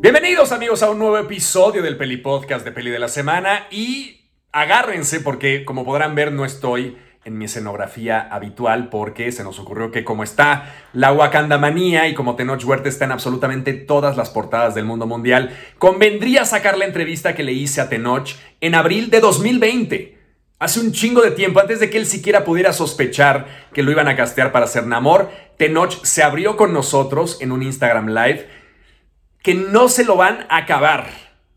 Bienvenidos amigos a un nuevo episodio del Peli Podcast de Peli de la Semana y agárrense porque como podrán ver no estoy en mi escenografía habitual porque se nos ocurrió que como está la Wakanda manía y como Tenoch Huerta está en absolutamente todas las portadas del mundo mundial, convendría sacar la entrevista que le hice a Tenoch en abril de 2020. Hace un chingo de tiempo, antes de que él siquiera pudiera sospechar que lo iban a castear para ser Namor, Tenoch se abrió con nosotros en un Instagram Live que no se lo van a acabar.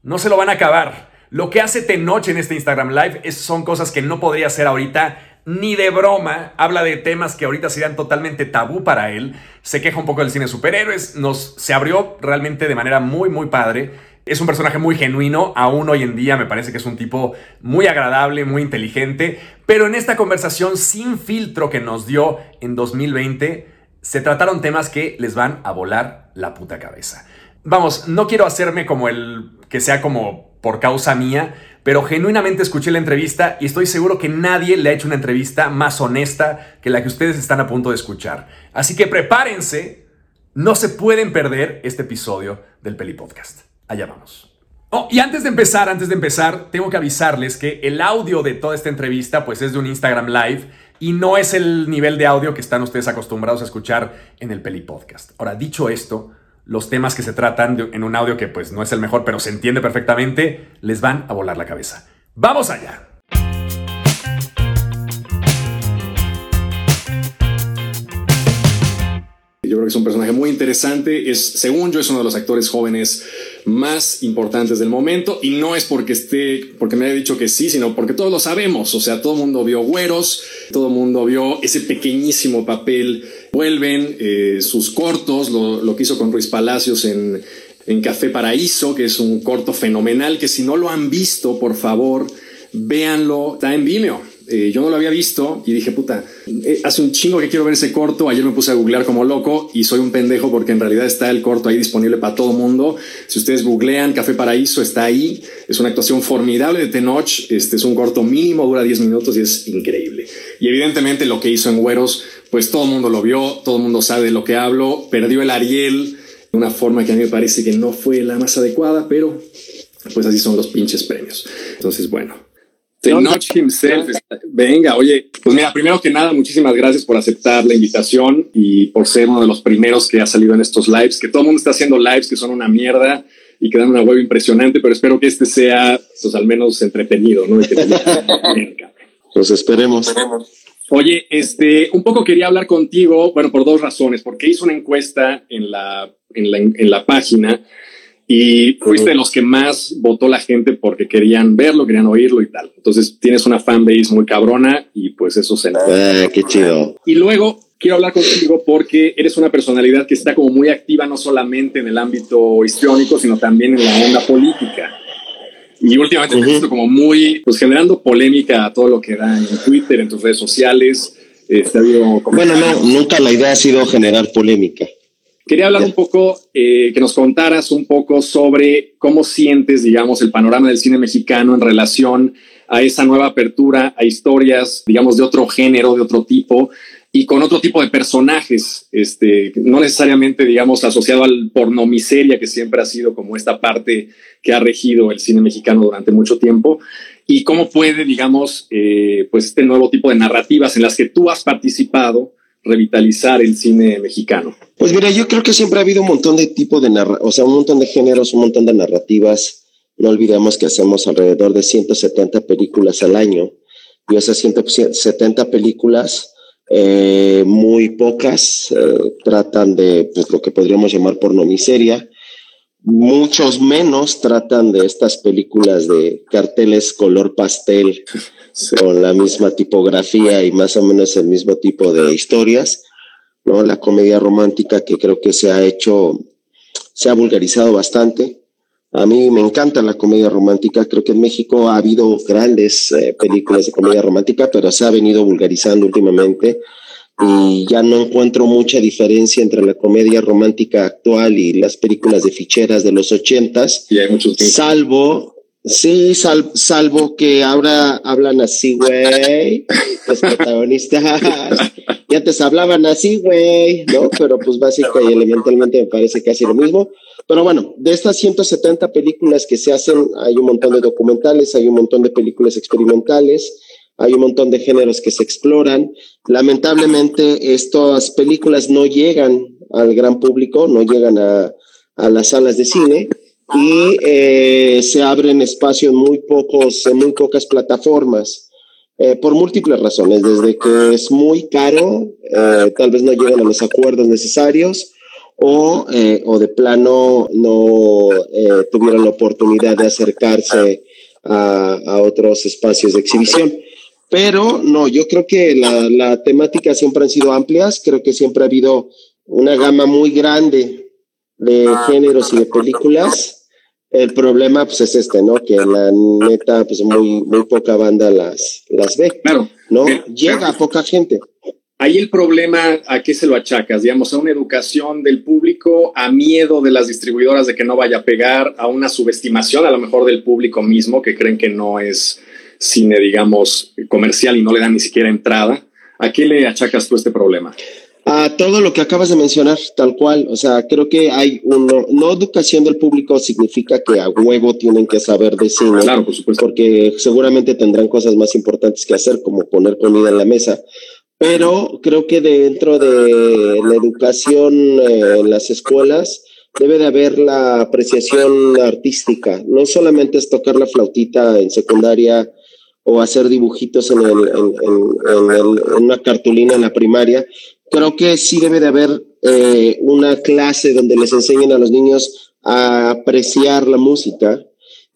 No se lo van a acabar. Lo que hace Tenoch en este Instagram Live es, son cosas que no podría hacer ahorita ni de broma, habla de temas que ahorita serían totalmente tabú para él, se queja un poco del cine superhéroes, nos, se abrió realmente de manera muy, muy padre. Es un personaje muy genuino, aún hoy en día me parece que es un tipo muy agradable, muy inteligente, pero en esta conversación sin filtro que nos dio en 2020, se trataron temas que les van a volar la puta cabeza. Vamos, no quiero hacerme como el que sea como por causa mía, pero genuinamente escuché la entrevista y estoy seguro que nadie le ha hecho una entrevista más honesta que la que ustedes están a punto de escuchar. Así que prepárense, no se pueden perder este episodio del Peli Podcast. Allá vamos. Oh, y antes de empezar, antes de empezar, tengo que avisarles que el audio de toda esta entrevista pues es de un Instagram Live y no es el nivel de audio que están ustedes acostumbrados a escuchar en el Peli Podcast. Ahora, dicho esto, los temas que se tratan en un audio que pues no es el mejor, pero se entiende perfectamente, les van a volar la cabeza. ¡Vamos allá! Yo creo que es un personaje muy interesante. Es, según yo, es uno de los actores jóvenes más importantes del momento. Y no es porque esté, porque me haya dicho que sí, sino porque todos lo sabemos. O sea, todo el mundo vio Güeros, todo el mundo vio ese pequeñísimo papel. Vuelven eh, sus cortos, lo, lo, que hizo con Ruiz Palacios en, en Café Paraíso, que es un corto fenomenal. Que si no lo han visto, por favor, véanlo. Está en Vimeo eh, yo no lo había visto y dije, puta, eh, hace un chingo que quiero ver ese corto. Ayer me puse a googlear como loco y soy un pendejo porque en realidad está el corto ahí disponible para todo mundo. Si ustedes googlean Café Paraíso, está ahí. Es una actuación formidable de Tenoch. Este es un corto mínimo, dura 10 minutos y es increíble. Y evidentemente lo que hizo en Güeros, pues todo el mundo lo vio, todo el mundo sabe de lo que hablo. Perdió el Ariel de una forma que a mí me parece que no fue la más adecuada, pero pues así son los pinches premios. Entonces, bueno, Tenoch himself. Venga, oye, pues mira, primero que nada, muchísimas gracias por aceptar la invitación y por ser uno de los primeros que ha salido en estos lives, que todo el mundo está haciendo lives que son una mierda y que dan una web impresionante, pero espero que este sea, pues al menos entretenido, ¿no? pues esperemos. Oye, este, un poco quería hablar contigo, bueno, por dos razones, porque hice una encuesta en la, en la, en la página y fuiste de los que más votó la gente porque querían verlo, querían oírlo y tal. Entonces tienes una fanbase muy cabrona y pues eso se nota. Ah, qué chido. Y luego quiero hablar contigo porque eres una personalidad que está como muy activa no solamente en el ámbito histriónico, sino también en la onda política. Y últimamente te he visto como muy, pues generando polémica a todo lo que da en Twitter, en tus redes sociales. Este, bueno, no, nunca la idea ha sido generar polémica. Quería hablar un poco, eh, que nos contaras un poco sobre cómo sientes, digamos, el panorama del cine mexicano en relación a esa nueva apertura a historias, digamos, de otro género, de otro tipo y con otro tipo de personajes, este, no necesariamente, digamos, asociado al porno miseria, que siempre ha sido como esta parte que ha regido el cine mexicano durante mucho tiempo, y cómo puede, digamos, eh, pues este nuevo tipo de narrativas en las que tú has participado, revitalizar el cine mexicano? Pues mira, yo creo que siempre ha habido un montón de tipos de o sea, un montón de géneros, un montón de narrativas. No olvidemos que hacemos alrededor de 170 películas al año y esas 170 películas, eh, muy pocas eh, tratan de pues, lo que podríamos llamar porno miseria. Muchos menos tratan de estas películas de carteles color pastel con la misma tipografía y más o menos el mismo tipo de historias, ¿no? La comedia romántica que creo que se ha hecho, se ha vulgarizado bastante. A mí me encanta la comedia romántica. Creo que en México ha habido grandes eh, películas de comedia romántica, pero se ha venido vulgarizando últimamente y ya no encuentro mucha diferencia entre la comedia romántica actual y las películas de ficheras de los ochentas, salvo Sí, salvo que ahora hablan así, güey, los protagonistas. y antes hablaban así, güey, ¿no? Pero pues básicamente y elementalmente me parece casi lo mismo. Pero bueno, de estas 170 películas que se hacen, hay un montón de documentales, hay un montón de películas experimentales, hay un montón de géneros que se exploran. Lamentablemente, estas películas no llegan al gran público, no llegan a, a las salas de cine y eh, se abren espacios muy pocos, en muy pocas plataformas. Eh, por múltiples razones, desde que es muy caro, eh, tal vez no llegan a los acuerdos necesarios, o, o de plano no tuvieron la oportunidad de acercarse a, a, otros espacios de exhibición. Pero no, yo creo que la, la temática siempre han sido amplias, creo que siempre ha habido una gama muy grande de géneros y de películas el problema pues es este, ¿no? Que la neta pues muy muy poca banda las las ve. Claro. ¿No? Llega a poca gente. Ahí el problema, ¿a qué se lo achacas? Digamos, a una educación del público, a miedo de las distribuidoras de que no vaya a pegar, a una subestimación a lo mejor del público mismo que creen que no es cine, digamos, comercial y no le dan ni siquiera entrada. ¿A qué le achacas tú este problema? A todo lo que acabas de mencionar, tal cual. O sea, creo que hay uno, no educación del público significa que a huevo tienen que saber de cine. Claro, por supuesto. Porque seguramente tendrán cosas más importantes que hacer, como poner comida en la mesa. Pero creo que dentro de la educación eh, en las escuelas debe de haber la apreciación artística. No solamente es tocar la flautita en secundaria o hacer dibujitos en, el, en una cartulina en la primaria, creo que sí debe de haber eh, una clase donde les enseñen a los niños a apreciar la música.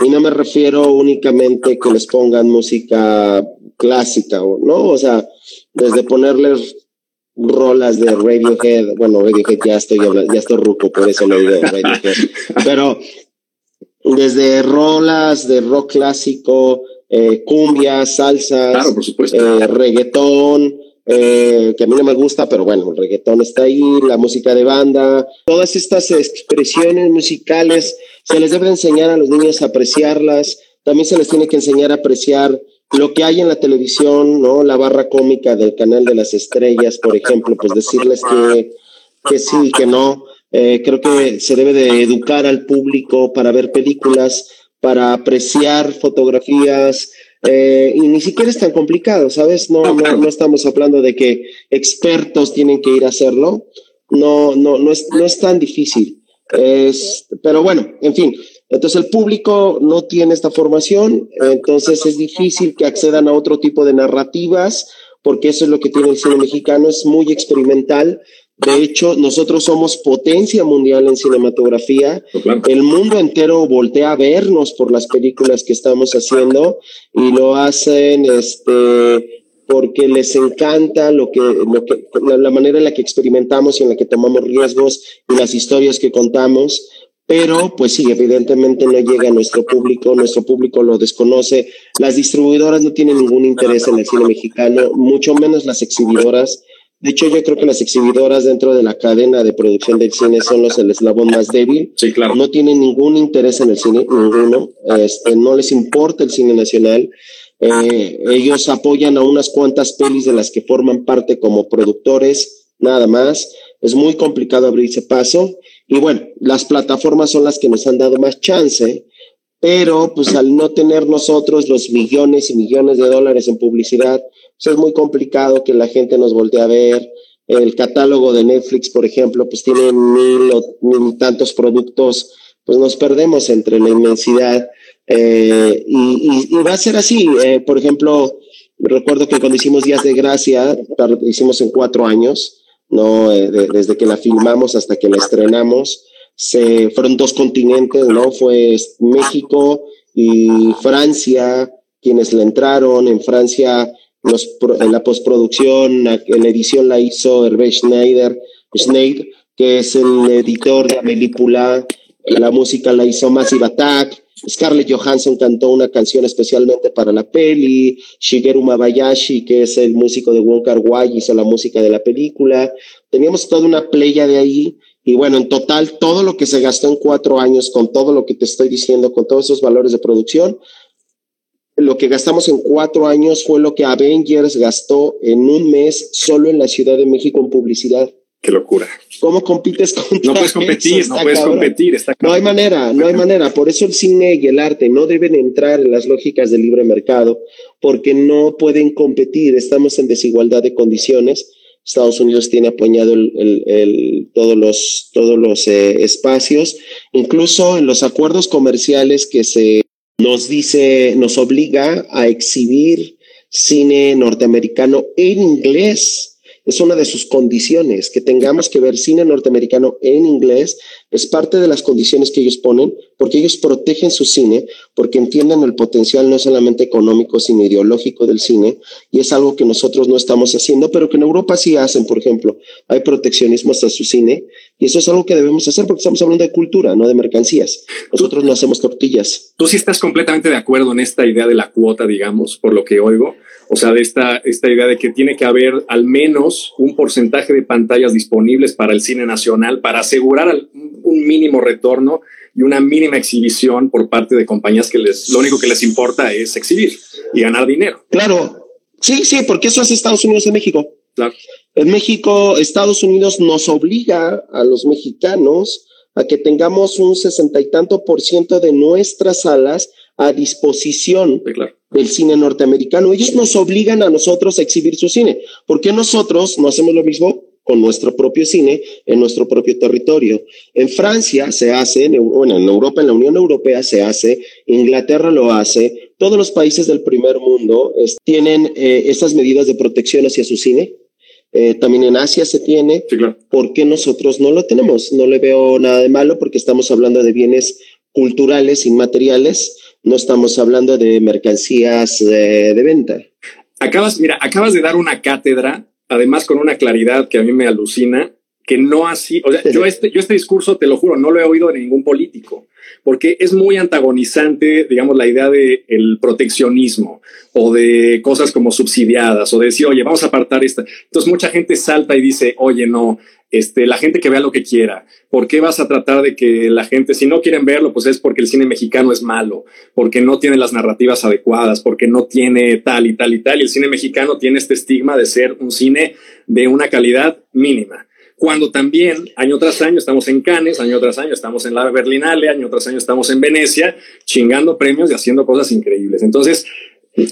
Y no me refiero únicamente que les pongan música clásica, ¿no? O sea, desde ponerles rolas de Radiohead, bueno, Radiohead ya estoy ya estoy ruco, por eso no digo Radiohead, pero desde rolas de rock clásico, eh, cumbias, salsas, eh, reggaetón, eh, que a mí no me gusta, pero bueno, el reggaetón está ahí, la música de banda, todas estas expresiones musicales se les debe enseñar a los niños a apreciarlas, también se les tiene que enseñar a apreciar lo que hay en la televisión, ¿no? La barra cómica del canal de las estrellas, por ejemplo, pues decirles que, que sí, que no. Eh, creo que se debe de educar al público para ver películas, para apreciar fotografías, eh, y ni siquiera es tan complicado, ¿sabes? No, no, no, estamos hablando de que expertos tienen que ir a hacerlo. No, no, no es, no es tan difícil. Es, pero bueno, en fin. Entonces el público no tiene esta formación, entonces es difícil que accedan a otro tipo de narrativas, porque eso es lo que tiene el cine mexicano, es muy experimental, de hecho, nosotros somos potencia mundial en cinematografía. El mundo entero voltea a vernos por las películas que estamos haciendo y lo hacen este, porque les encanta lo que, lo que, la, manera en la que experimentamos y en la que tomamos riesgos y las historias que contamos. Pero, pues sí, evidentemente no llega a nuestro público, nuestro público lo desconoce. Las distribuidoras no tienen ningún interés en el cine mexicano, mucho menos las exhibidoras de hecho, yo creo que las exhibidoras dentro de la cadena de producción del cine son los el eslabón más débil. Sí, claro. No tienen ningún interés en el cine, ninguno. Este, no les importa el cine nacional. Eh, ellos apoyan a unas cuantas pelis de las que forman parte como productores, nada más. Es muy complicado abrirse paso. Y bueno, las plataformas son las que nos han dado más chance, pero pues al no tener nosotros los millones y millones de dólares en publicidad, es muy complicado que la gente nos voltee a ver. El catálogo de Netflix, por ejemplo, pues tiene mil o mil tantos productos, pues nos perdemos entre la inmensidad. Eh, y, va a ser así. Eh, por ejemplo, recuerdo que cuando hicimos Días de Gracia, hicimos en cuatro años, ¿no? Eh, desde que la filmamos hasta que la estrenamos, se fueron dos continentes, ¿no? Fue México y Francia quienes le entraron. En Francia en la postproducción, la, edición la hizo Hervé Schneider, Schneider, que es el editor de Amélie la música la hizo Massive Attack, Scarlett Johansson cantó una canción especialmente para la peli, Shigeru Mabayashi, que es el músico de Wong Kar hizo la música de la película, teníamos toda una playa de ahí, y bueno, en total, todo lo que se gastó en cuatro años, con todo lo que te estoy diciendo, con todos esos valores de producción, lo que gastamos en cuatro años fue lo que Avengers gastó en un mes solo en la Ciudad de México en publicidad. Qué locura. ¿Cómo compites con No puedes competir, no puedes competir. Está no hay manera, no hay manera. Por eso el cine y el arte no deben entrar en las lógicas del libre mercado, porque no pueden competir. Estamos en desigualdad de condiciones. Estados Unidos tiene apoyado el, todos los, todos los eh, espacios, incluso en los acuerdos comerciales que se nos dice, nos obliga a exhibir cine norteamericano en inglés es una de sus condiciones, que tengamos que ver cine norteamericano en inglés, es parte de las condiciones que ellos ponen, porque ellos protegen su cine, porque entienden el potencial no solamente económico, sino ideológico del cine, y es algo que nosotros no estamos haciendo, pero que en Europa sí hacen, por ejemplo, hay proteccionismo hasta su cine, y eso es algo que debemos hacer porque estamos hablando de cultura, no de mercancías. Nosotros no hacemos tortillas. Tú sí estás completamente de acuerdo en esta idea de la cuota, digamos, por lo que oigo. O sea, de esta, esta idea de que tiene que haber al menos un porcentaje de pantallas disponibles para el cine nacional para asegurar un mínimo retorno y una mínima exhibición por parte de compañías que les, lo único que les importa es exhibir y ganar dinero. Claro, sí, sí, porque eso hace Estados Unidos en México. Claro. En México, Estados Unidos nos obliga a los mexicanos a que tengamos un sesenta y tanto por ciento de nuestras salas a disposición del cine norteamericano. Ellos nos obligan a nosotros a exhibir su cine. ¿Por qué nosotros no hacemos lo mismo con nuestro propio cine en nuestro propio territorio? En Francia se hace, en, bueno, en Europa, en la Unión Europea se hace, Inglaterra lo hace, todos los países del primer mundo tienen eh, estas medidas de protección hacia su cine. Eh, también en Asia se tiene. ¿Por qué nosotros no lo tenemos? No le veo nada de malo porque estamos hablando de bienes culturales, inmateriales, no estamos hablando de mercancías de, venta. Acabas, mira, acabas de dar una cátedra, además con una claridad que a mí me alucina, que no así, o sea, yo este, yo este discurso, te lo juro, no lo he oído de ningún político, porque es muy antagonizante, digamos, la idea de el proteccionismo o de cosas como subsidiadas o de decir, oye, vamos a apartar esta. Entonces mucha gente salta y dice, oye, no, este, la gente que vea lo que quiera. ¿Por qué vas a tratar de que la gente, si no quieren verlo, pues es porque el cine mexicano es malo, porque no tiene las narrativas adecuadas, porque no tiene tal y tal y tal? Y el cine mexicano tiene este estigma de ser un cine de una calidad mínima. Cuando también año tras año estamos en Cannes, año tras año estamos en la Berlinale, año tras año estamos en Venecia, chingando premios y haciendo cosas increíbles. Entonces,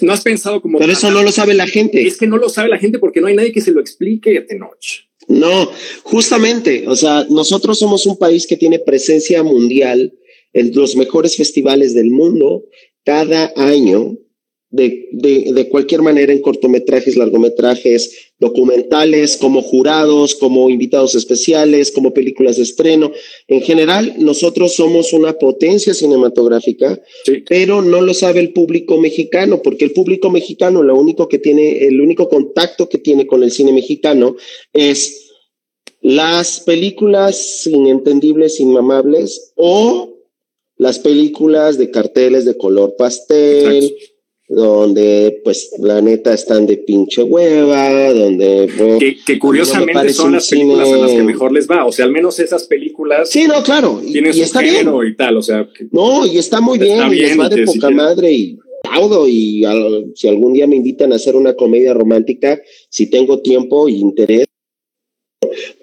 no has pensado como... Pero eso no lo sabe la gente. Es que no lo sabe la gente porque no hay nadie que se lo explique, Tenoch. No, justamente, o sea, nosotros somos un país que tiene presencia mundial en los mejores festivales del mundo cada año, de, de, de, cualquier manera en cortometrajes, largometrajes, documentales, como jurados, como invitados especiales, como películas de estreno. En general, nosotros somos una potencia cinematográfica, pero no lo sabe el público mexicano, porque el público mexicano, lo único que tiene, el único contacto que tiene con el cine mexicano es las películas inentendibles, inmamables o las películas de carteles de color pastel donde pues la neta están de pinche hueva, donde... que, curiosamente son las películas en las que mejor les va, o sea, al menos esas películas... Sí, no, claro. Tienen y, su está género y tal, o sea... no, y está muy bien, y les va de poca madre y todo y si algún día me invitan a hacer una comedia romántica, si tengo tiempo y interés,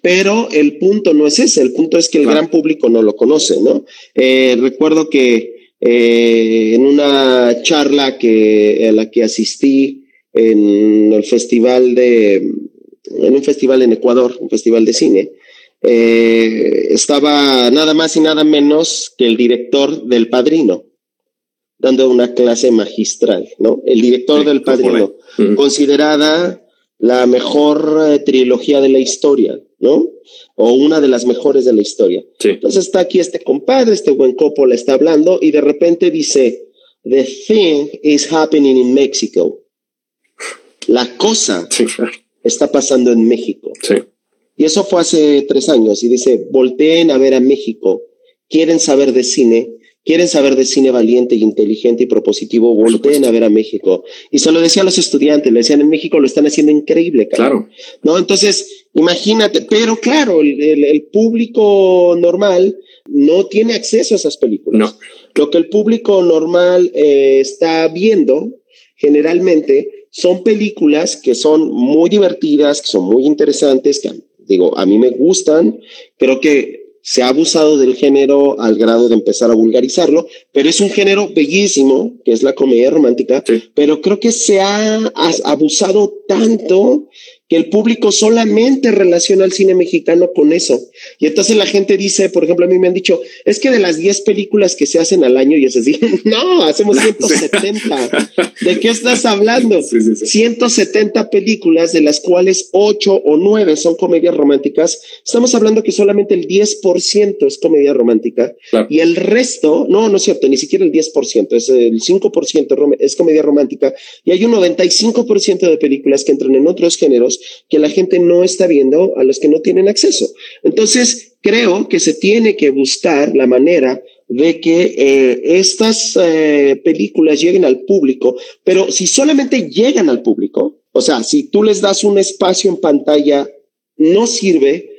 pero el punto no es ese, el punto es que el gran público no lo conoce, ¿no? Eh, recuerdo que eh, en una charla que, a la que asistí en el festival de, en un festival en Ecuador, un festival de cine, eh, estaba nada más y nada menos que el director del Padrino, dando una clase magistral, ¿no? El director del Padrino, considerada la mejor eh, trilogía de la historia, ¿no? o una de las mejores de la historia. Entonces está aquí este compadre, este buen copo le está hablando y de repente dice, The thing is happening in Mexico. La cosa está pasando en México. Y eso fue hace tres años y dice, volteen a ver a México, quieren saber de cine, quieren saber de cine valiente inteligente y propositivo, volteen a ver a México. Y se lo decía a los estudiantes, le decían, en México lo están haciendo increíble, Claro. ¿No? Entonces, Imagínate, pero claro, el, público normal no tiene acceso a esas películas. No. Lo que el público normal eh, está viendo generalmente son películas que son muy divertidas, que son muy interesantes, que digo, a mí me gustan, creo que se ha abusado del género al grado de empezar a vulgarizarlo, pero es un género bellísimo, que es la comedia romántica, pero creo que se ha abusado tanto que el público solamente relaciona al cine mexicano con eso. Y entonces la gente dice, por ejemplo, a mí me han dicho, es que de las 10 películas que se hacen al año, y es decir, no, hacemos 170. ¿De qué estás hablando? 170 películas, de las cuales 8 o 9 son comedias románticas. Estamos hablando que solamente el 10% es comedia romántica y el resto, no, no es cierto, ni siquiera el 10%, es el 5% es comedia romántica y hay un 95% de películas que entran en otros géneros que la gente no está viendo, a los que no tienen acceso. Entonces, creo que se tiene que buscar la manera de que eh, estas eh, películas lleguen al público, pero si solamente llegan al público, o sea, si tú les das un espacio en pantalla, no sirve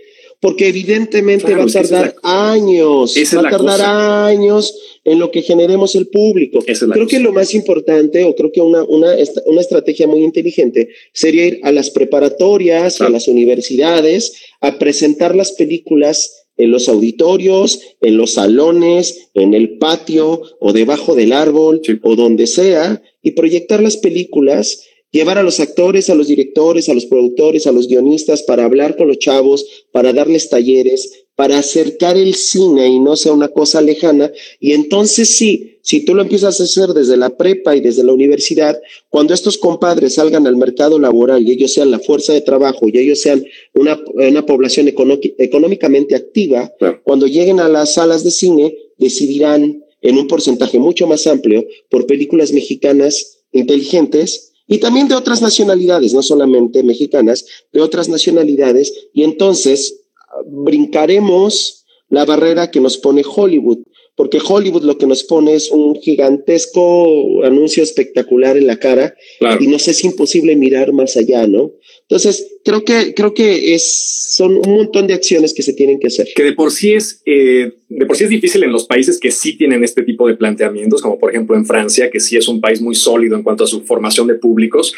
porque evidentemente va a tardar años, va a tardar años en lo que generemos el público. creo que lo más importante, o creo que una, una, una estrategia muy inteligente, sería ir a las preparatorias, a las universidades, a presentar las películas en los auditorios, en los salones, en el patio o debajo del árbol o donde sea, y proyectar las películas llevar a los actores, a los directores, a los productores, a los guionistas para hablar con los chavos, para darles talleres, para acercar el cine y no sea una cosa lejana. Y entonces sí, si tú lo empiezas a hacer desde la prepa y desde la universidad, cuando estos compadres salgan al mercado laboral y ellos sean la fuerza de trabajo y ellos sean una, una población económicamente activa, cuando lleguen a las salas de cine, decidirán en un porcentaje mucho más amplio por películas mexicanas inteligentes y también de otras nacionalidades, no solamente mexicanas, de otras nacionalidades, y entonces brincaremos la barrera que nos pone Hollywood, porque Hollywood lo que nos pone es un gigantesco anuncio espectacular en la cara y nos es imposible mirar más allá, ¿no? Entonces, creo que, creo que es, son un montón de acciones que se tienen que hacer. Que de por sí es, eh, de por sí es difícil en los países que sí tienen este tipo de planteamientos, como por ejemplo en Francia, que sí es un país muy sólido en cuanto a su formación de públicos.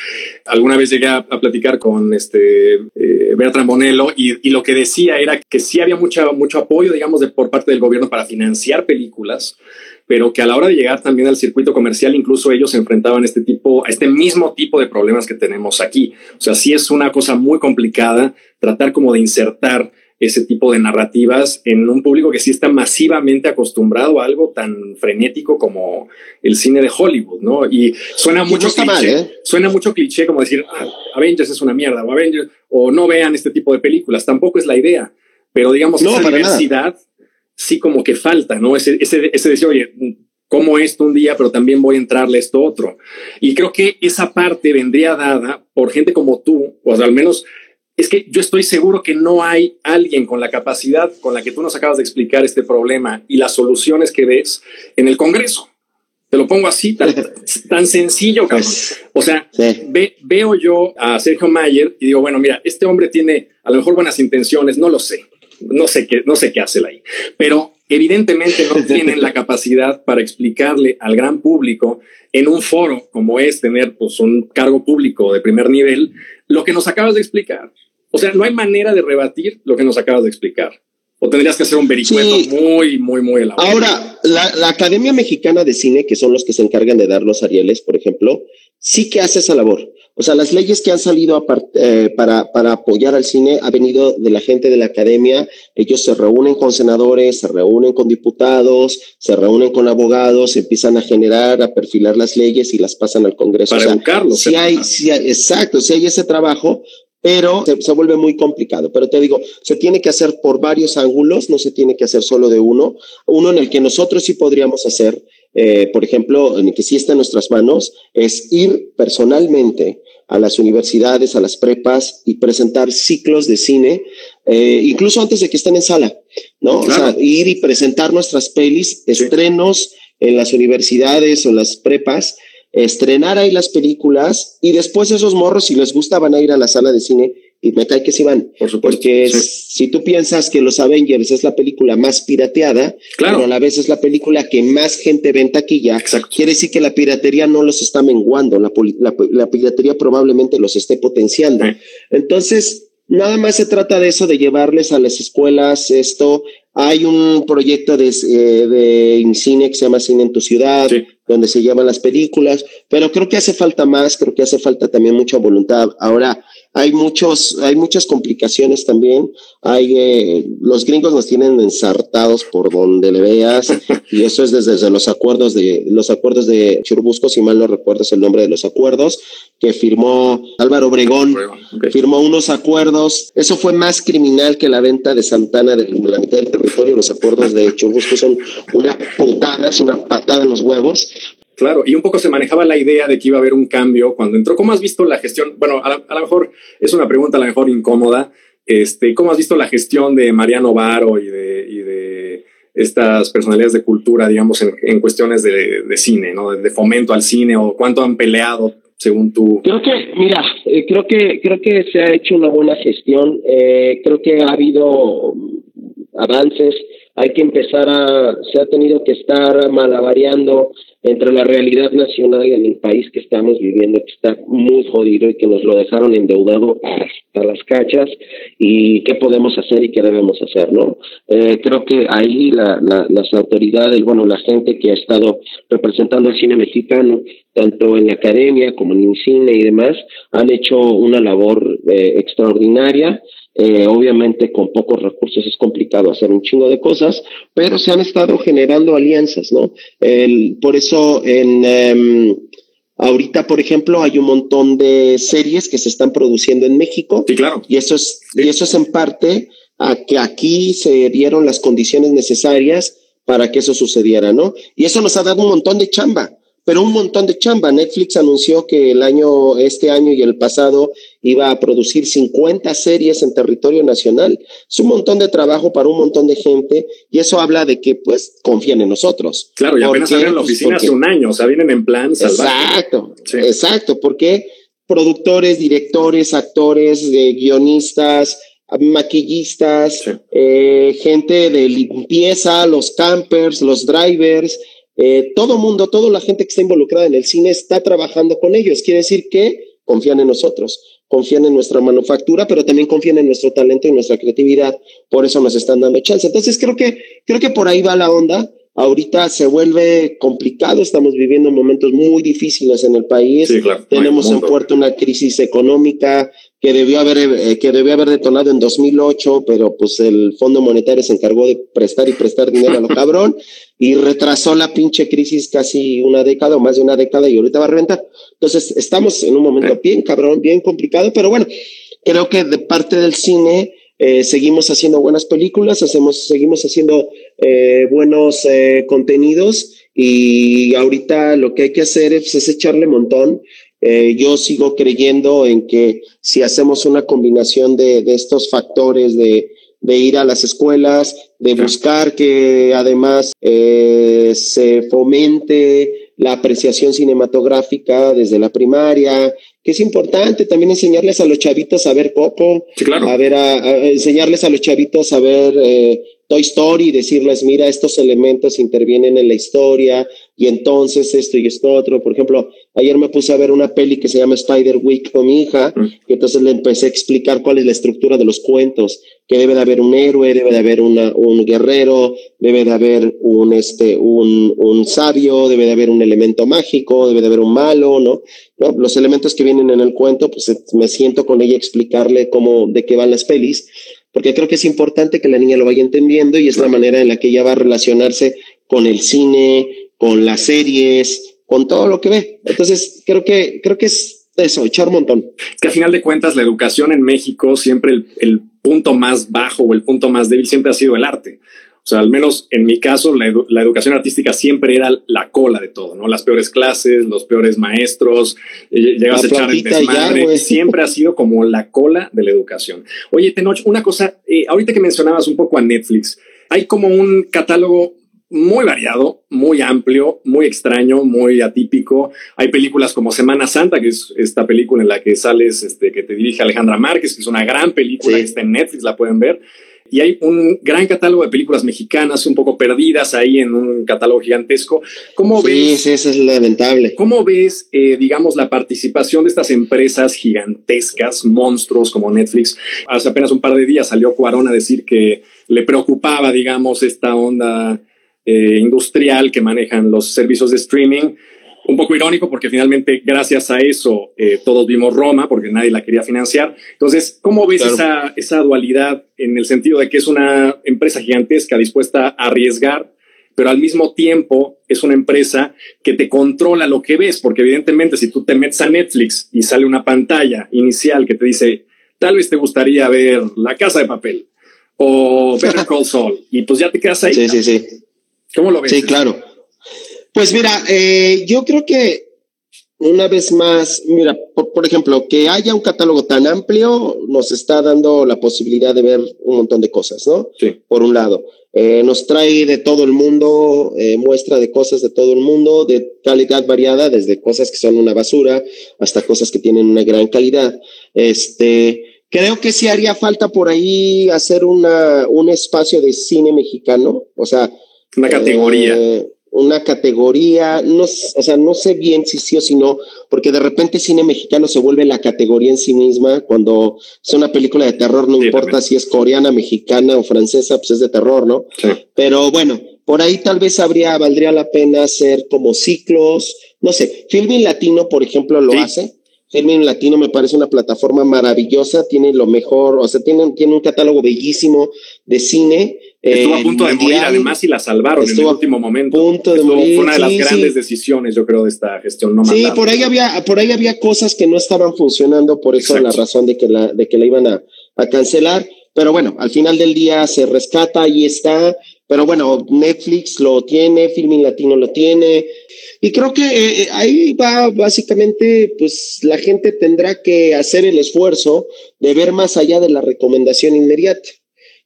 Alguna vez llegué a, platicar con este eh, Bonello y, y, lo que decía era que sí había mucha, mucho apoyo, digamos, de, por parte del gobierno para financiar películas pero que a la hora de llegar también al circuito comercial, incluso ellos se enfrentaban este tipo, a este mismo tipo de problemas que tenemos aquí. O sea, sí es una cosa muy complicada tratar como de insertar ese tipo de narrativas en un público que sí está masivamente acostumbrado a algo tan frenético como el cine de Hollywood, ¿no? Y suena mucho cliché, ¿eh? suena mucho cliché como decir ah, Avengers es una mierda o Avengers o no vean este tipo de películas. Tampoco es la idea, pero digamos esa diversidad sí como que falta, ¿no? Ese, ese, ese decir, oye, como esto un día, pero también voy a entrarle esto otro. Y creo que esa parte vendría dada por gente como tú, o al menos es que yo estoy seguro que no hay alguien con la capacidad con la que tú nos acabas de explicar este problema y las soluciones que ves en el Congreso. Te lo pongo así, tan, tan sencillo, pues, O sea, veo yo a Sergio Mayer y digo, bueno, mira, este hombre tiene a lo mejor buenas intenciones, no lo sé no sé qué, no sé qué hace ahí, pero evidentemente no tienen la capacidad para explicarle al gran público en un foro como es tener pues, un cargo público de primer nivel lo que nos acabas de explicar. O sea, no hay manera de rebatir lo que nos acabas de explicar. O tendrías que hacer un vericueto muy, muy, muy elaborado. Ahora, la, la, Academia Mexicana de Cine, que son los que se encargan de dar los Arieles, por ejemplo, sí que hace esa labor. O sea, las leyes que han salido eh, para, para apoyar al cine ha venido de la gente de la academia. Ellos se reúnen con senadores, se reúnen con diputados, se reúnen con abogados, empiezan a generar, a perfilar las leyes y las pasan al Congreso. Para o sea, hay, exacto, si hay ese trabajo, pero se, se, vuelve muy complicado. Pero te digo, se tiene que hacer por varios ángulos, no se tiene que hacer solo de uno. Uno en el que nosotros sí podríamos hacer eh, por ejemplo, en el que sí está en nuestras manos, es ir personalmente a las universidades, a las prepas y presentar ciclos de cine, eh, incluso antes de que estén en sala, ¿no? O sea, ir y presentar nuestras pelis, estrenos en las universidades o las prepas, estrenar ahí las películas y después esos morros, si les gusta, van a ir a la sala de cine Y me cae que sí van. Por supuesto. Porque si tú piensas que los Avengers es la película más pirateada, Claro. pero a la vez es la película que más gente ve en taquilla, Exacto. quiere decir que la piratería no los está menguando, la, la- la piratería probablemente los esté potenciando. Sí. Entonces, nada más se trata de eso, de llevarles a las escuelas esto. Hay un proyecto de, eh, de cine que se llama Cine en tu ciudad, Sí. donde se llaman las películas, pero creo que hace falta más, creo que hace falta también mucha voluntad. Ahora, hay muchos, hay muchas complicaciones también. Hay, eh, los gringos nos tienen ensartados por donde le veas, y eso es desde, desde los acuerdos de, los acuerdos de Churubusco, si mal no recuerdo es el nombre de los acuerdos, que firmó Álvaro Obregón, firmó unos acuerdos. Eso fue más criminal que la venta de Santana de la mitad del territorio. Los acuerdos de Churubusco son una putada, es una patada en los huevos. Claro, y un poco se manejaba la idea de que iba a haber un cambio cuando entró. ¿Cómo has visto la gestión? Bueno, a, lo mejor es una pregunta a lo mejor incómoda. Este, ¿Cómo has visto la gestión de Mariano Varo y de, y de estas personalidades de cultura, digamos, en, cuestiones de, de cine, ¿no? De, fomento al cine o cuánto han peleado según tú? Creo que, mira, eh, creo que creo que se ha hecho una buena gestión. Eh, creo que ha habido avances. Hay que empezar a, se ha tenido que estar malabareando entre la realidad nacional en el país que estamos viviendo, que está muy jodido y que nos lo dejaron endeudado hasta las cachas y qué podemos hacer y qué debemos hacer, ¿no? Eh, creo que ahí la, la, las autoridades, bueno, la gente que ha estado representando el cine mexicano, tanto en la academia como en el cine y demás, han hecho una labor eh, extraordinaria. Eh, obviamente con pocos recursos es complicado hacer un chingo de cosas, pero se han estado generando alianzas, ¿no? El, por eso en... em, Ahorita, por ejemplo, hay un montón de series que se están produciendo en México Sí, claro. y eso es, y eso es en parte a que aquí se dieron las condiciones necesarias para que eso sucediera, ¿no? Y eso nos ha dado un montón de chamba, pero un montón de chamba. Netflix anunció que el año, este año y el pasado iba a producir 50 series en territorio nacional. Es un montón de trabajo para un montón de gente y eso habla de que, pues, confían en nosotros. Claro, y ¿Por apenas qué? abrieron la Pues oficina hace un año, o sea, vienen en plan salvaje. Exacto, Sí. exacto, porque productores, directores, actores, eh, guionistas, maquillistas, Sí. eh, gente de limpieza, los campers, los drivers, eh, todo mundo, toda la gente que está involucrada en el cine está trabajando con ellos. Quiere decir que confían en nosotros, confían en nuestra manufactura, pero también confían en nuestro talento y nuestra creatividad. Por eso nos están dando chance. Entonces creo que, creo que por ahí va la onda. Ahorita se vuelve complicado, estamos viviendo momentos muy difíciles en el país. Sí, claro. Tenemos en puerto una crisis económica que debió haber eh, que debió haber detonado en 2008, pero pues el Fondo Monetario se encargó de prestar y prestar dinero a lo cabrón y retrasó la pinche crisis casi una década o más de una década y ahorita va a reventar. Entonces, estamos en un momento bien cabrón, bien complicado, pero bueno, creo que de parte del cine eh, seguimos haciendo buenas películas, hacemos, seguimos haciendo eh, buenos eh, contenidos y ahorita lo que hay que hacer es, es echarle montón. Eh, yo sigo creyendo en que si hacemos una combinación de, de estos factores de, de ir a las escuelas, de buscar que además eh, se fomente la apreciación cinematográfica desde la primaria, que es importante también enseñarles a los chavitos a ver Sí, claro. a ver, a, a enseñarles a los chavitos a ver eh, Toy Story, decirles, mira, estos elementos intervienen en la historia y entonces esto y esto otro. Por ejemplo, ayer me puse a ver una peli que se llama Spider Week con mi hija Mm. y entonces le empecé a explicar cuál es la estructura de los cuentos, que debe de haber un héroe, debe de haber una, un guerrero, debe de haber un, este, un, un sabio, debe de haber un elemento mágico, debe de haber un malo, ¿no? ¿no? Los elementos que vienen en el cuento, pues me siento con ella explicarle cómo, de qué van las pelis, porque creo que es importante que la niña lo vaya entendiendo y es la manera en la que ella va a relacionarse con el cine, con las series, con todo lo que ve. Entonces, creo que, creo que es eso, echar un montón. Que a final de cuentas la educación en México siempre el, el punto más bajo o el punto más débil siempre ha sido el arte. O sea, al menos en mi caso, la, edu- la educación artística siempre era la cola de todo, ¿no? Las peores clases, los peores maestros, eh, llegas a La echar el ya, desmadre. siempre ha sido como la cola de la educación. Oye, Tenoch, una cosa, eh, ahorita que mencionabas un poco a Netflix, hay como un catálogo muy variado, muy amplio, muy extraño, muy atípico. Hay películas como Semana Santa, que es esta película en la que sales, este, que te dirige Alejandra Márquez, que es una gran película, que está en Netflix, la pueden ver. Y hay un gran catálogo de películas mexicanas un poco perdidas ahí en un catálogo gigantesco. ¿Cómo sí, ves? Sí, eso es lamentable. ¿Cómo ves, eh, digamos, la participación de estas empresas gigantescas, monstruos como Netflix? Hace apenas un par de días salió Cuarón a decir que le preocupaba, digamos, esta onda eh, industrial que manejan los servicios de streaming un poco irónico porque finalmente gracias a eso eh, todos vimos Roma porque nadie la quería financiar. Entonces, ¿cómo ves esa, esa dualidad en el sentido de que es una empresa gigantesca dispuesta a arriesgar, pero al mismo tiempo es una empresa que te controla lo que ves? Porque evidentemente si tú te metes a Netflix y sale una pantalla inicial que te dice, tal vez te gustaría ver La Casa de Papel o Better Call Saul y pues ya te quedas ahí. Sí, sí, sí. ¿Cómo lo ves? Sí, claro. Pues mira, eh, yo creo que una vez más, mira, por, por, ejemplo, que haya un catálogo tan amplio nos está dando la posibilidad de ver un montón de cosas, ¿no? Sí. Por un lado, eh, nos trae de todo el mundo, eh, muestra de cosas de todo el mundo, de calidad variada, desde cosas que son una basura hasta cosas que tienen una gran calidad. Este, creo que sí haría falta por ahí hacer una, un espacio de cine mexicano, o sea, una categoría. Eh, una categoría, no, o sea, no sé bien si sí o si no, porque de repente cine mexicano se vuelve la categoría en sí misma, cuando es una película de terror, no Sí, importa también. si es coreana, mexicana o francesa, pues es de terror, ¿no? Sí. Pero bueno, por ahí tal vez habría, valdría la pena hacer como ciclos, no sé, Filmin Latino, por ejemplo, lo Sí. hace. Filmin Latino me parece una plataforma maravillosa, tiene lo mejor, o sea, tiene, tiene un catálogo bellísimo de cine. Estuvo a punto de morir, además, y la salvaron en el último momento. punto de Estuvo- morir, Fue una de las sí, grandes sí. decisiones, yo creo, de esta gestión. No Sí, por ahí había, por ahí había cosas que no estaban funcionando, por eso Exacto. la razón de que la, de que la iban a, a cancelar. Pero bueno, al final del día se rescata, ahí está. Pero bueno, Netflix lo tiene, Filmin Latino lo tiene. Y creo que eh, eh, ahí va básicamente, pues la gente tendrá que hacer el esfuerzo de ver más allá de la recomendación inmediata.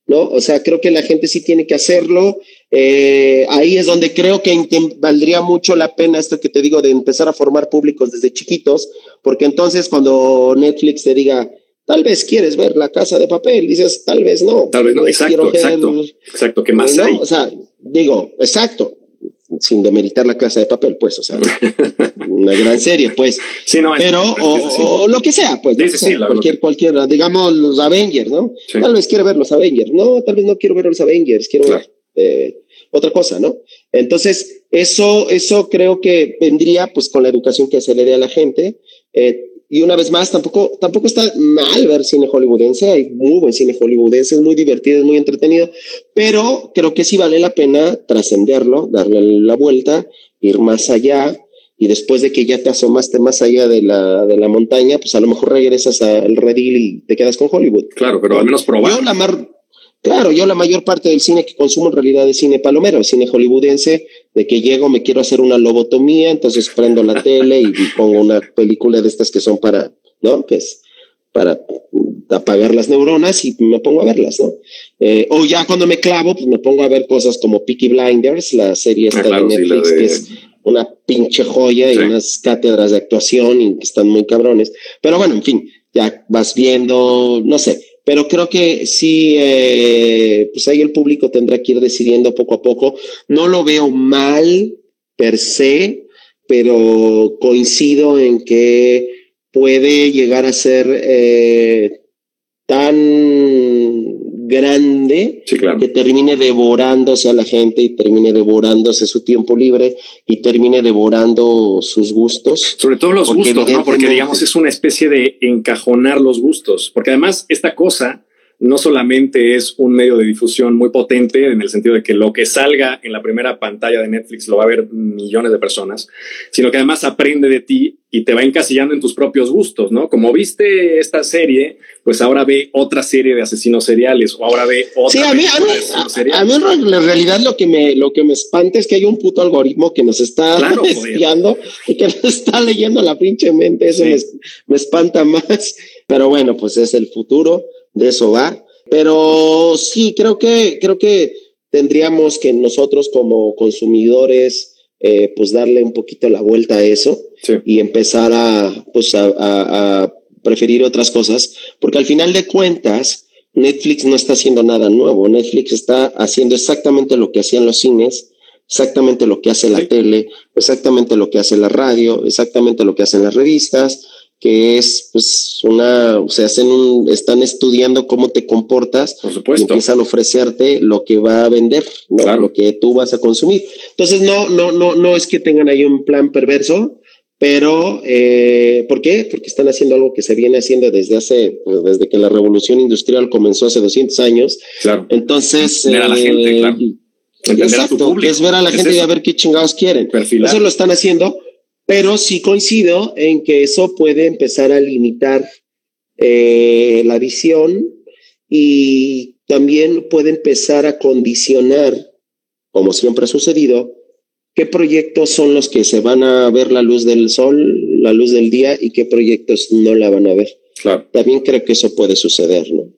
¿No? O sea, creo que la gente sí tiene que hacerlo. Eh, ahí es donde creo que valdría mucho la pena esto que te digo de empezar a formar públicos desde chiquitos, porque entonces cuando Netflix te diga, tal vez quieres ver la casa de papel, dices, tal vez no. Tal vez no, exacto, exacto. Exacto, ¿qué más ¿no? hay? O sea, digo, exacto, sin demeritar la casa de papel, pues, o sea, una gran serie, pues. Sí, no, es- Pero, es- o, es- sí. o lo que sea, pues, Sí, que sea, cualquier, cualquier, digamos, los Avengers, ¿no? Tal vez quiere ver los Avengers, no, tal vez no quiero ver los Avengers, quiero Claro. ver eh, otra cosa, ¿no? Entonces, eso, eso creo que vendría, pues, con la educación que se le dé a la gente. eh, y una vez más, tampoco, tampoco está mal ver cine hollywoodense, hay muy buen cine hollywoodense, es muy divertido, es muy entretenido, pero creo que sí vale la pena trascenderlo, darle la vuelta, ir más allá, y después de que ya te asomaste más allá de la, de la montaña, pues a lo mejor regresas al redil y te quedas con Hollywood. Claro, pero al menos probar. Yo la mar- claro, yo la mayor parte del cine que consumo en realidad es cine palomero, cine hollywoodense, de que llego, me quiero hacer una lobotomía, entonces prendo la tele y, pongo una película de estas que son para, ¿no? Que es para apagar las neuronas y me pongo a verlas, ¿no? Eh, o ya cuando me clavo, pues me pongo a ver cosas como Peaky Blinders, la serie esta Ah, claro, de sí, Netflix, de- que es una pinche joya y unas cátedras de actuación y que están muy cabrones. Pero bueno, en fin, ya vas viendo, no sé, pero creo que sí, eh, pues ahí el público tendrá que ir decidiendo poco a poco. No lo veo mal per se, pero coincido en que puede llegar a ser eh, tan grande Sí, claro. que termine devorándose a la gente y termine devorándose su tiempo libre y termine devorando sus gustos. Sobre todo los Porque gustos, ¿no? Porque digamos es una especie de encajonar los gustos, porque además esta cosa no solamente es un medio de difusión muy potente en el sentido de que lo que salga en la primera pantalla de Netflix lo va a ver millones de personas, sino que además aprende de ti y te va encasillando en tus propios gustos, ¿no? Como viste esta serie, pues ahora ve otra serie de asesinos seriales o ahora ve otra Sí, a mí, a mí, a- mí en realidad lo que me, lo que me espanta es que hay un puto algoritmo que nos está Claro, joder. y que nos está leyendo la pinche mente. Eso Sí. me, me espanta más. Pero bueno, pues es el futuro, de eso va. Pero sí, creo que, creo que tendríamos que nosotros como consumidores, eh, pues darle un poquito la vuelta a eso y empezar a, pues a, preferir otras cosas, porque al final de cuentas, Netflix no está haciendo nada nuevo. Netflix está haciendo exactamente lo que hacían los cines, exactamente lo que hace la tele, exactamente lo que hace la radio, exactamente lo que hacen las revistas, que es pues una, o sea, hacen un, están estudiando cómo te comportas Por supuesto. y empiezan a ofrecerte lo que va a vender, ¿no? lo que tú vas a consumir. Entonces no, no, no, no es que tengan ahí un plan perverso, pero eh, ¿por qué? Porque están haciendo algo que se viene haciendo desde hace, pues, desde que la revolución industrial comenzó hace 200 años. Claro. Entonces, Ver a la gente, eh, claro. A tu Exacto, público. es ver a la Es gente y a ver qué chingados quieren. Perfilar. Eso lo están haciendo, pero sí coincido en que eso puede empezar a limitar eh, la visión y también puede empezar a condicionar, como siempre ha sucedido, qué proyectos son los que se van a ver la luz del sol, la luz del día y qué proyectos no la van a ver. Claro. También creo que eso puede suceder, ¿no?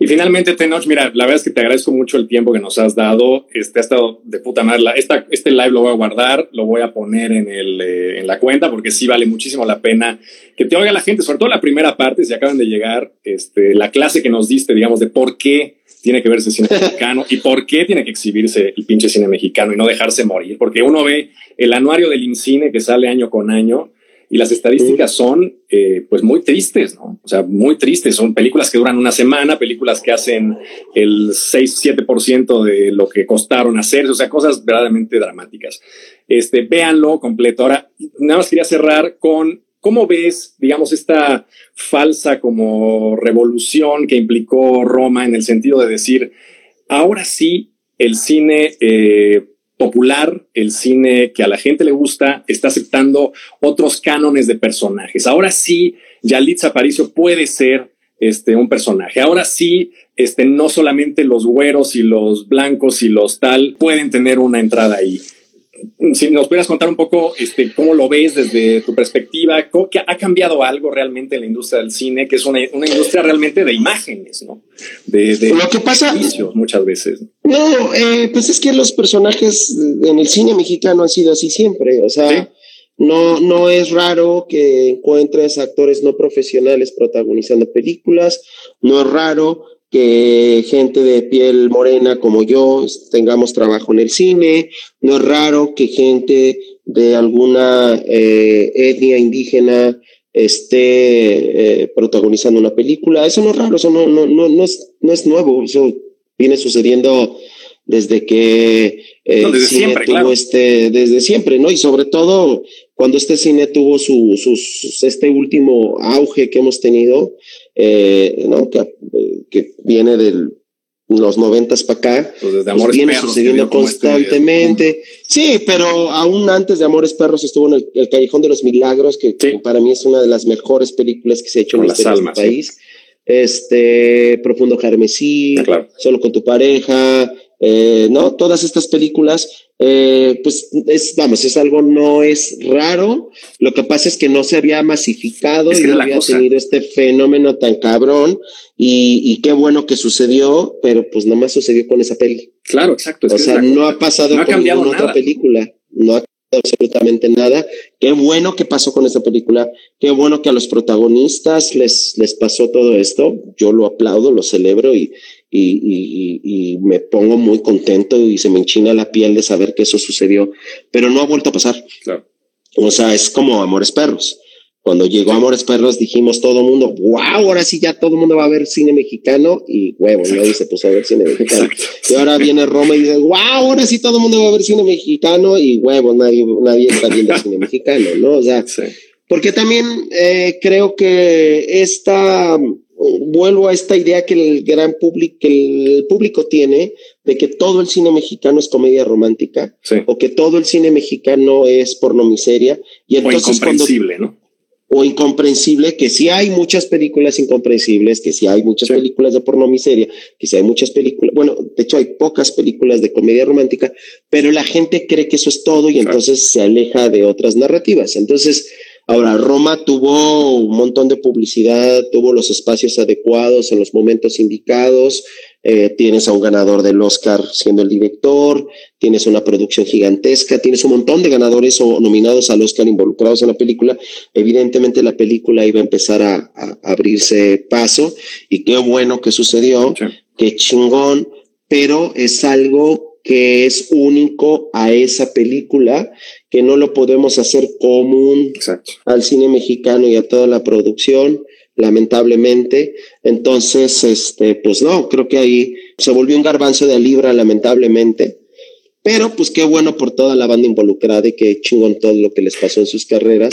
Y finalmente, Tenoch, mira, la verdad es que te agradezco mucho el tiempo que nos has dado. Este ha estado de puta madre. Esta, este live lo voy a guardar, lo voy a poner en, el, eh, en la cuenta porque sí vale muchísimo la pena que te oiga la gente, sobre todo la primera parte, si acaban de llegar, este, la clase que nos diste, digamos, de por qué tiene que verse cine mexicano y por qué tiene que exhibirse el pinche cine mexicano y no dejarse morir. Porque uno ve el anuario del INCINE que sale año con año y las estadísticas son eh, pues muy tristes, ¿no? O sea, muy tristes. Son películas que duran una semana, películas que hacen el 6-7% de lo que costaron hacer, o sea, cosas verdaderamente dramáticas. Este, véanlo completo. Ahora, nada más quería cerrar con cómo ves, digamos, esta falsa como revolución que implicó Roma en el sentido de decir, ahora sí, el cine eh, popular, el cine que a la gente le gusta, está aceptando otros cánones de personajes. Ahora sí, Yalitza Aparicio puede ser este, un personaje. Ahora sí, este, no solamente los güeros y los blancos y los tal pueden tener una entrada ahí. Si nos pudieras contar un poco este, cómo lo ves desde tu perspectiva, ¿cómo- que ha cambiado algo realmente en la industria del cine, que es una, una industria realmente de imágenes, ¿no? De, de Lo que pasa- muchas veces. No, eh, pues es que los personajes en el cine mexicano han sido así siempre. O sea, Sí. no, no es raro que encuentres actores no profesionales protagonizando películas. No es raro que gente de piel morena como yo tengamos trabajo en el cine. No es raro que gente de alguna eh, etnia indígena esté eh, protagonizando una película. Eso no es raro, eso no, no, no, no, es, no es nuevo. Eso viene sucediendo desde que eh, No, desde cine siempre, tuvo claro. este, desde siempre, ¿no? Y sobre todo cuando este cine tuvo su, sus, este último auge que hemos tenido, eh, ¿no? Que, que viene de los noventas para acá, Pues desde pues viene Perros, sucediendo este- constantemente. Sí, pero aún antes de Amores Perros estuvo en el, el Callejón de los Milagros, que Sí. para mí es una de las mejores películas que se ha hecho Con en la las almas, sí. país. Este, Profundo Carmesí, Ah, claro. Solo con tu pareja, eh, ¿no? Todas estas películas, eh, pues es, vamos, es algo, no es raro. Lo que pasa es que no se había masificado Es y que no había cosa. tenido este fenómeno tan cabrón. Y, y qué bueno que sucedió, pero pues nomás sucedió con esa peli. Claro, exacto. O sea, no cosa. ha pasado No ha con ninguna nada. otra película. No ha absolutamente nada. Qué bueno que pasó con esta película. Qué bueno que a los protagonistas les, les pasó todo esto. Yo lo aplaudo, lo celebro y, y, y, y- me pongo muy contento y se me enchina la piel de saber que eso sucedió. Pero no ha vuelto a pasar. Claro. O sea, es como Amores Perros. Cuando llegó Amores Perros dijimos todo el mundo, wow, ahora sí ya todo el mundo va a ver cine mexicano y huevo, nadie se puso a ver cine mexicano. Exacto. Y ahora viene Roma y dice, wow, ahora sí todo el mundo va a ver cine mexicano y huevo, nadie, nadie está viendo cine mexicano, ¿no? O sea, Sí. porque también eh, creo que esta, vuelvo a esta idea que el gran público, que el público tiene de que todo el cine mexicano es comedia romántica Sí. o que todo el cine mexicano es pornomiseria y O entonces cuando incomprensible, ¿no? o incomprensible, que sí hay muchas películas incomprensibles, que sí hay muchas Sí. películas de pornomiseria, que sí hay muchas películas, bueno, de hecho hay pocas películas de comedia romántica, pero la gente cree que eso es todo y entonces se aleja de otras narrativas. Entonces, ahora Roma tuvo un montón de publicidad, tuvo los espacios adecuados en los momentos indicados, eh, tienes a un ganador del Oscar siendo el director, tienes una producción gigantesca, tienes un montón de ganadores o nominados al Oscar involucrados en la película. Evidentemente la película iba a empezar a, abrirse paso y qué bueno que sucedió, qué chingón, pero es algo que es único a esa película, que no lo podemos hacer común al cine mexicano y a toda la producción lamentablemente. Entonces, este, pues no, creo que ahí se volvió un garbanzo de libra, lamentablemente. Pero pues qué bueno por toda la banda involucrada y qué chingón todo lo que les pasó en sus carreras.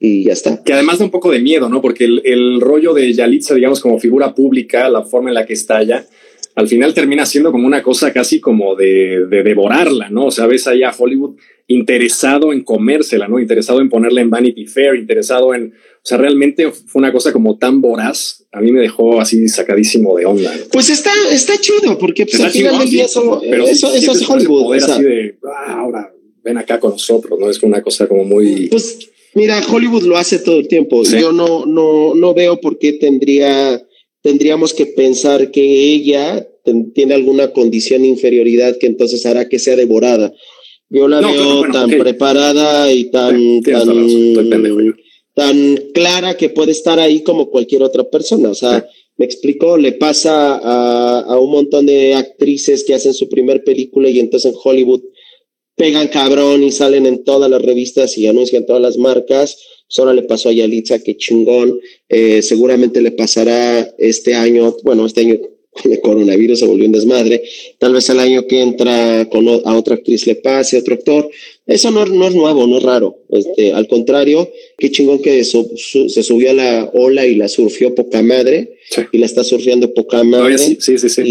y ya está. Que además da un poco de miedo, ¿no? Porque el, el rollo de Yalitza, digamos, como figura pública, la forma en la que estalla, al final termina siendo como una cosa casi como de, de devorarla, ¿no? O sea, ves ahí a Hollywood interesado en comérsela, ¿no? Interesado en ponerla en Vanity Fair, interesado en, o sea, realmente fue una cosa como tan voraz, a mí me dejó así sacadísimo de onda. Pues está, está chido, porque pues, al final del día eso, eso, es Hollywood. o sea, así de, ah, ahora ven acá con nosotros, ¿no? Es una cosa como muy... Pues mira, Hollywood lo hace todo el tiempo. Yo no, no, no veo por qué tendría, tendríamos que pensar que ella tiene alguna condición de inferioridad que entonces hará que sea devorada. Yo la veo tan preparada y tan, tan, tan clara que puede estar ahí como cualquier otra persona. O sea, me explico, le pasa a, un montón de actrices que hacen su primer película y entonces en Hollywood pegan cabrón y salen en todas las revistas y anuncian todas las marcas. Solo le pasó a Yalitza, que chingón. Eh, seguramente le pasará este año, bueno, este año con el coronavirus se volvió un desmadre. Tal vez el año que entra con a otra actriz le pase, otro actor. Eso no, no es nuevo, no es raro. Este, al contrario, qué chingón que se subió a la ola y la surfió poca madre y la está surfeando poca madre. sí, sí, sí,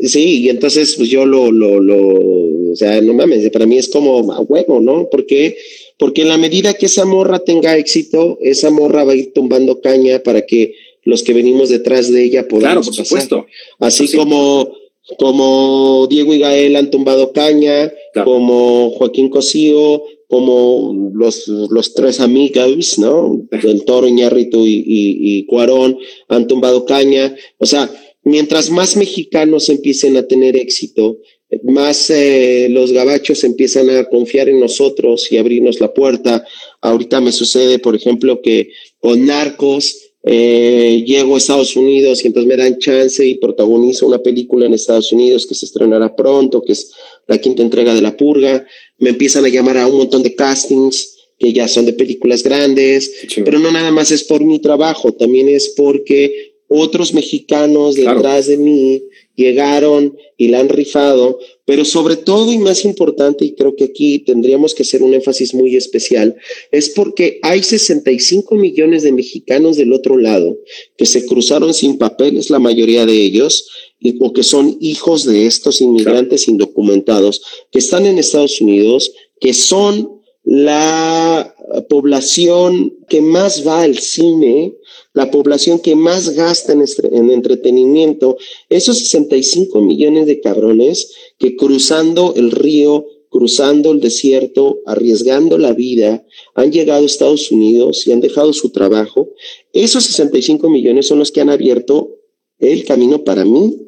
Y sí, y entonces pues yo lo, lo, lo, o sea, no mames, para mí es como a huevo, ¿no? Porque, porque en la medida que esa morra tenga éxito, esa morra va a ir tumbando caña para que los que venimos detrás de ella podamos Claro, por supuesto. Así como, como Diego y Gael han tumbado caña, como Joaquín Cosío, como los, los tres amigos, ¿no? El Toro, Iñárritu y, y, y Cuarón han tumbado caña. O sea, mientras más mexicanos empiecen a tener éxito, más eh, los gabachos empiezan a confiar en nosotros y abrirnos la puerta. Ahorita me sucede, por ejemplo, que con Narcos eh, llego a Estados Unidos y entonces me dan chance y protagonizo una película en Estados Unidos que se estrenará pronto, que es la quinta entrega de La Purga. Me empiezan a llamar a un montón de castings que ya son de películas grandes, pero no nada más es por mi trabajo, también es porque otros mexicanos detrás de mí llegaron y la han rifado, pero sobre todo y más importante, y creo que aquí tendríamos que hacer un énfasis muy especial, es porque hay 65 millones de mexicanos del otro lado que se cruzaron sin papeles, la mayoría de ellos, y, o que son hijos de estos inmigrantes indocumentados que están en Estados Unidos, que son la población que más va al cine, la población que más gasta en, entretenimiento, esos 65 millones de cabrones que cruzando el río, cruzando el desierto, arriesgando la vida, han llegado a Estados Unidos y han dejado su trabajo, esos 65 millones son los que han abierto el camino para mí,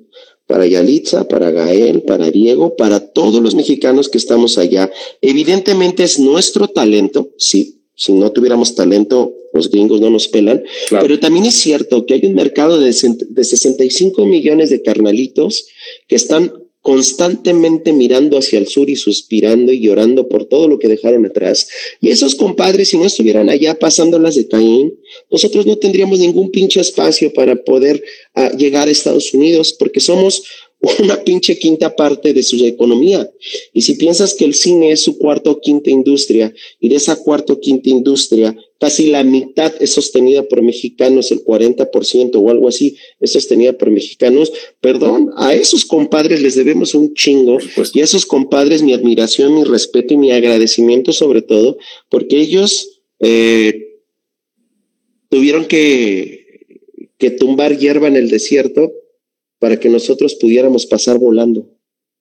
para Yalitza, para Gael, para Diego, para todos los mexicanos que estamos allá. Evidentemente es nuestro talento, sí, si no tuviéramos talento, los gringos no nos pelan. Pero también es cierto que hay un mercado de, de 65 millones de carnalitos que están constantemente mirando hacia el sur y suspirando y llorando por todo lo que dejaron atrás. Y esos compadres, si no estuvieran allá pasándolas de Caín, nosotros no tendríamos ningún pinche espacio para poder ah, llegar a Estados Unidos porque somos una pinche quinta parte de su economía. Y si piensas que el cine es su cuarta o quinta industria, y de esa cuarta o quinta industria, casi la mitad es sostenida por mexicanos, el 40% o algo así es sostenida por mexicanos, perdón, a esos compadres les debemos un chingo, y a esos compadres mi admiración, mi respeto y mi agradecimiento sobre todo, porque ellos eh, tuvieron que, que tumbar hierba en el desierto para que nosotros pudiéramos pasar volando.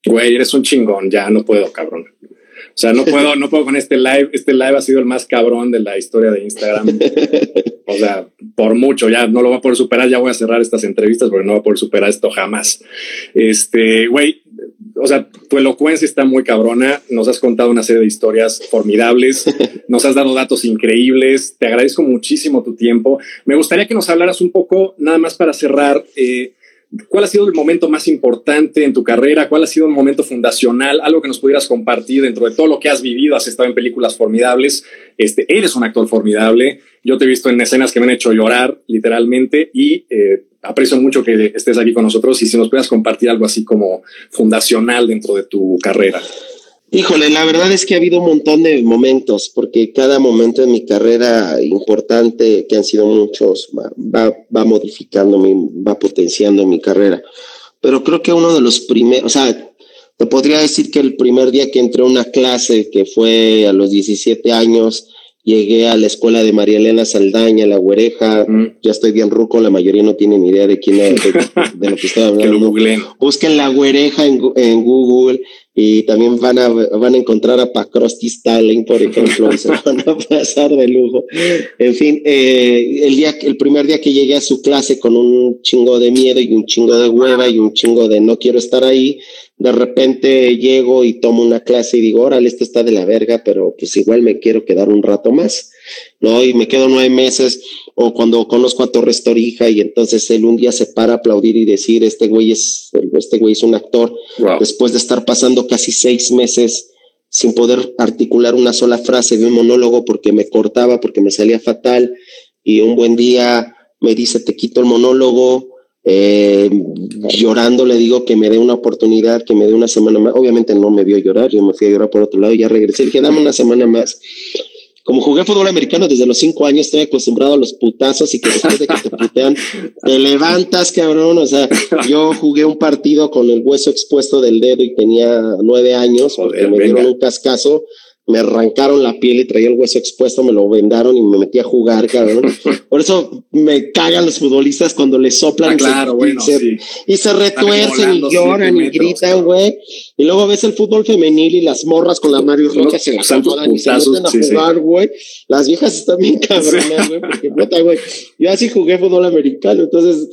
Güey, eres un chingón, ya no puedo, cabrón. O sea, no puedo, no puedo con este live. Este live ha sido el más cabrón de la historia de Instagram. o sea, por mucho, ya no lo voy a poder superar. Ya voy a cerrar estas entrevistas porque no voy a poder superar esto jamás. Este, güey, o sea, tu elocuencia está muy cabrona. Nos has contado una serie de historias formidables. Nos has dado datos increíbles. Te agradezco muchísimo tu tiempo. Me gustaría que nos hablaras un poco, nada más para cerrar. Eh, ¿Cuál ha sido el momento más importante en tu carrera? ¿Cuál ha sido un momento fundacional? Algo que nos pudieras compartir dentro de todo lo que has vivido. Has estado en películas formidables. Este, eres un actor formidable. Yo te he visto en escenas que me han hecho llorar, literalmente, y eh, aprecio mucho que estés aquí con nosotros y si nos puedas compartir algo así como fundacional dentro de tu carrera. Híjole, la verdad es que ha habido un montón de momentos, porque cada momento de mi carrera importante, que han sido muchos, va, va, modificando, va potenciando mi carrera. Pero creo que uno de los primeros, o sea, te podría decir que el primer día que entré a una clase, que fue a los 17 años, llegué a la escuela de María Elena Saldaña, La Güereja, ya estoy bien ruco, la mayoría no tienen ni idea de quién es, de, lo que estaba hablando. Busquen La Güereja en, en, Google y también van a, van a encontrar a Pacrosti Stalin, por ejemplo, se van a pasar de lujo. En fin, eh, el, día, el primer día que llegué a su clase con un chingo de miedo y un chingo de hueva y un chingo de no quiero estar ahí, de repente llego y tomo una clase y digo, órale, esto está de la verga, pero pues igual me quiero quedar un rato más, ¿no? Y me quedo nueve meses, o cuando conozco a Torres Torija y entonces él un día se para a aplaudir y decir, este güey es, este güey es un actor, después de estar pasando casi seis meses sin poder articular una sola frase de un monólogo porque me cortaba, porque me salía fatal, y un buen día me dice, te quito el monólogo, eh, llorando le digo que me dé una oportunidad, que me dé una semana más. Obviamente no me vio llorar, yo me fui a llorar por otro lado y ya regresé. Le dije, dame una semana más. Como jugué fútbol americano desde los cinco años, estoy acostumbrado a los putazos y que después de que te putean, te levantas, cabrón. O sea, yo jugué un partido con el hueso expuesto del dedo y tenía nueve años, porque me dieron un cascazo me arrancaron la piel y traía el hueso expuesto, me lo vendaron y me metí a jugar, cabrón. Por eso me cagan los futbolistas cuando les soplan ah, claro, y, se, y, se, retuercen y lloran y gritan, güey. Y luego ves el fútbol femenil y las morras con la Mario Roca se las y se meten a jugar, güey. Las viejas están bien cabronas, güey, porque puta, güey. Yo así jugué fútbol americano, entonces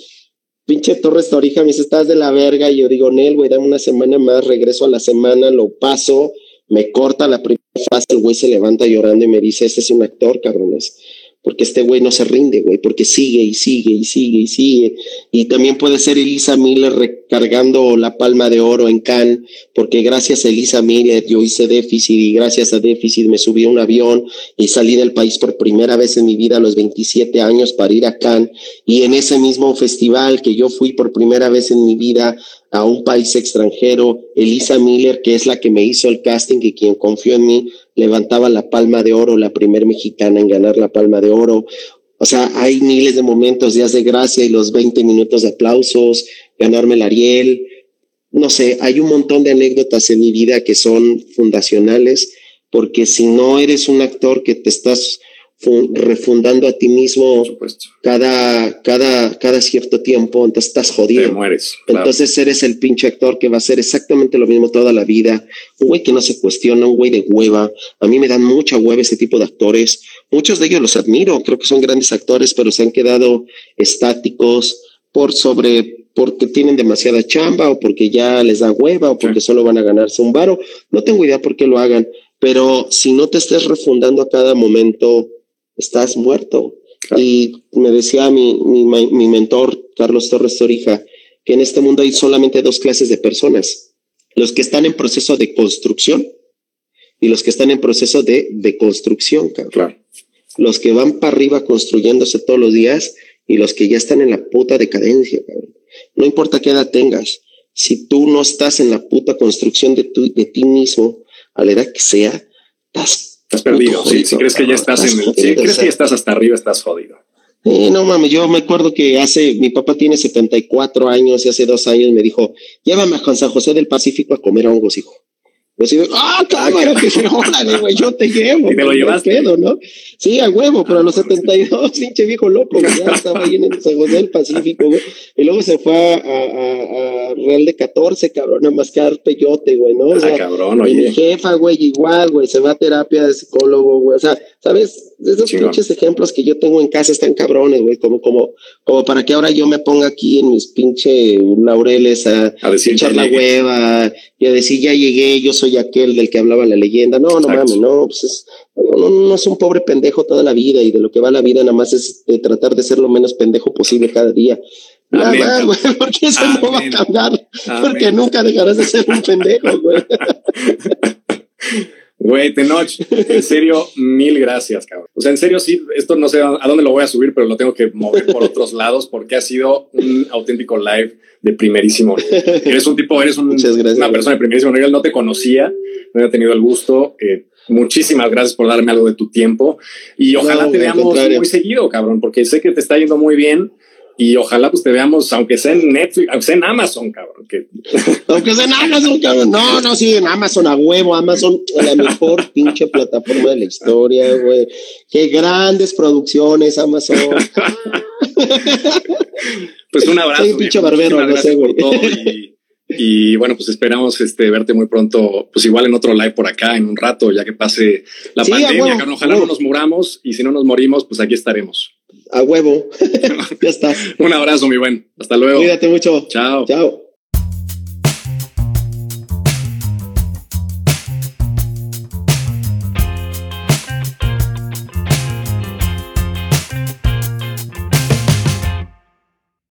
pinche Torres Torija me dice, estás de la verga, y yo digo, Nel, güey, dame una semana más, regreso a la semana, lo paso, me corta la primera el güey se levanta llorando y me dice, este es un actor, cabrones porque este güey no se rinde, güey, porque sigue y sigue y sigue y sigue. Y también puede ser Elisa Miller recargando la palma de oro en Cannes, porque gracias a Elisa Miller yo hice déficit y gracias a déficit me subí a un avión y salí del país por primera vez en mi vida a los 27 años para ir a Cannes. Y en ese mismo festival que yo fui por primera vez en mi vida a un país extranjero, Elisa Miller, que es la que me hizo el casting y quien confió en mí, levantaba la palma de oro, la primer mexicana en ganar la palma de oro. O sea, hay miles de momentos, días de gracia y los 20 minutos de aplausos, ganarme el Ariel. No sé, hay un montón de anécdotas en mi vida que son fundacionales, porque si no eres un actor que te estás refundando a ti mismo cada, cada, cada cierto tiempo, entonces estás jodido. Te mueres. Entonces eres el pinche actor que va a hacer exactamente lo mismo toda la vida. Un güey que no se cuestiona, un güey de hueva. A mí me dan mucha hueva ese tipo de actores. Muchos de ellos los admiro, creo que son grandes actores, pero se han quedado estáticos por sobre porque tienen demasiada chamba o porque ya les da hueva o porque solo van a ganarse un varo. No tengo idea por qué lo hagan, pero si no te estés refundando a cada momento estás muerto. Y me decía mi, mi, mi, mentor, Carlos Torres Torija, que en este mundo hay solamente dos clases de personas, los que están en proceso de construcción y los que están en proceso de deconstrucción, Claro. Los que van para arriba construyéndose todos los días y los que ya están en la puta decadencia, No importa qué edad tengas, si tú no estás en la puta construcción de, tu, de ti mismo, a la edad que sea, estás Estás perdido. si crees que ya estás, en el, si crees que ya estás hasta arriba, estás jodido. no mames, yo me acuerdo que hace, mi papá tiene 74 años y hace dos años me dijo, llévame a San José del Pacífico a comer hongos, hijo. Pues sí, ah, cámara, que órale, güey, yo te llevo. Y te lo llevaste. Pedo, ¿no? Sí, a huevo, pero a los 72, pinche viejo loco, güey, ya estaba ahí en el San José del Pacífico, güey. Y luego se fue a, a, a Real de 14, cabrón, a mascar peyote, güey, ¿no? O sea, ah, cabrón, y oye. mi jefa, güey, igual, güey, se va a terapia de psicólogo, güey. O sea, ¿sabes? Esos pinches ejemplos que yo tengo en casa están cabrones, güey, como, como, como para que ahora yo me ponga aquí en mis pinche laureles a, A decir, echar la hueva y a decir ya llegué, yo soy aquel del que hablaba la leyenda. No, no mames, no, pues es, no, es un pobre pendejo toda la vida y de lo que va la vida nada más es de tratar de ser lo menos pendejo posible cada día. Nada más, güey, porque eso no va a cambiar, Amén. porque nunca dejarás de ser un pendejo, güey. Güey, Tenoch, en serio, mil gracias, cabrón. O sea, en serio, sí, esto no sé a dónde lo voy a subir, pero lo tengo que mover por otros lados porque ha sido un auténtico live de primerísimo nivel. Eres un tipo, eres un- gracias. una persona de primerísimo nivel, no te conocía, no había tenido el gusto. eh, muchísimas gracias por darme algo de tu tiempo y ojalá No, te veamos muy seguido, cabrón, porque sé que te está yendo muy bien. Y ojalá pues te veamos, aunque sea en Netflix, aunque sea en Amazon, cabrón, que Aunque sea en Amazon, cabrón. No, no, sí, en Amazon a huevo. Amazon, la mejor pinche plataforma de la historia, güey. Qué grandes producciones, Amazon. Pues un abrazo. Soy un pinche barbero, no sé, güey. todo y, y, bueno, pues esperamos este, verte muy pronto, pues igual en otro live por acá, en un rato, ya que pase la Sí, pandemia. huevo, cabrón. Ojalá no nos muramos y si no nos morimos, pues aquí estaremos. A huevo. ya está. Un abrazo, mi buen. Hasta luego. Cuídate mucho. Chao. Chao.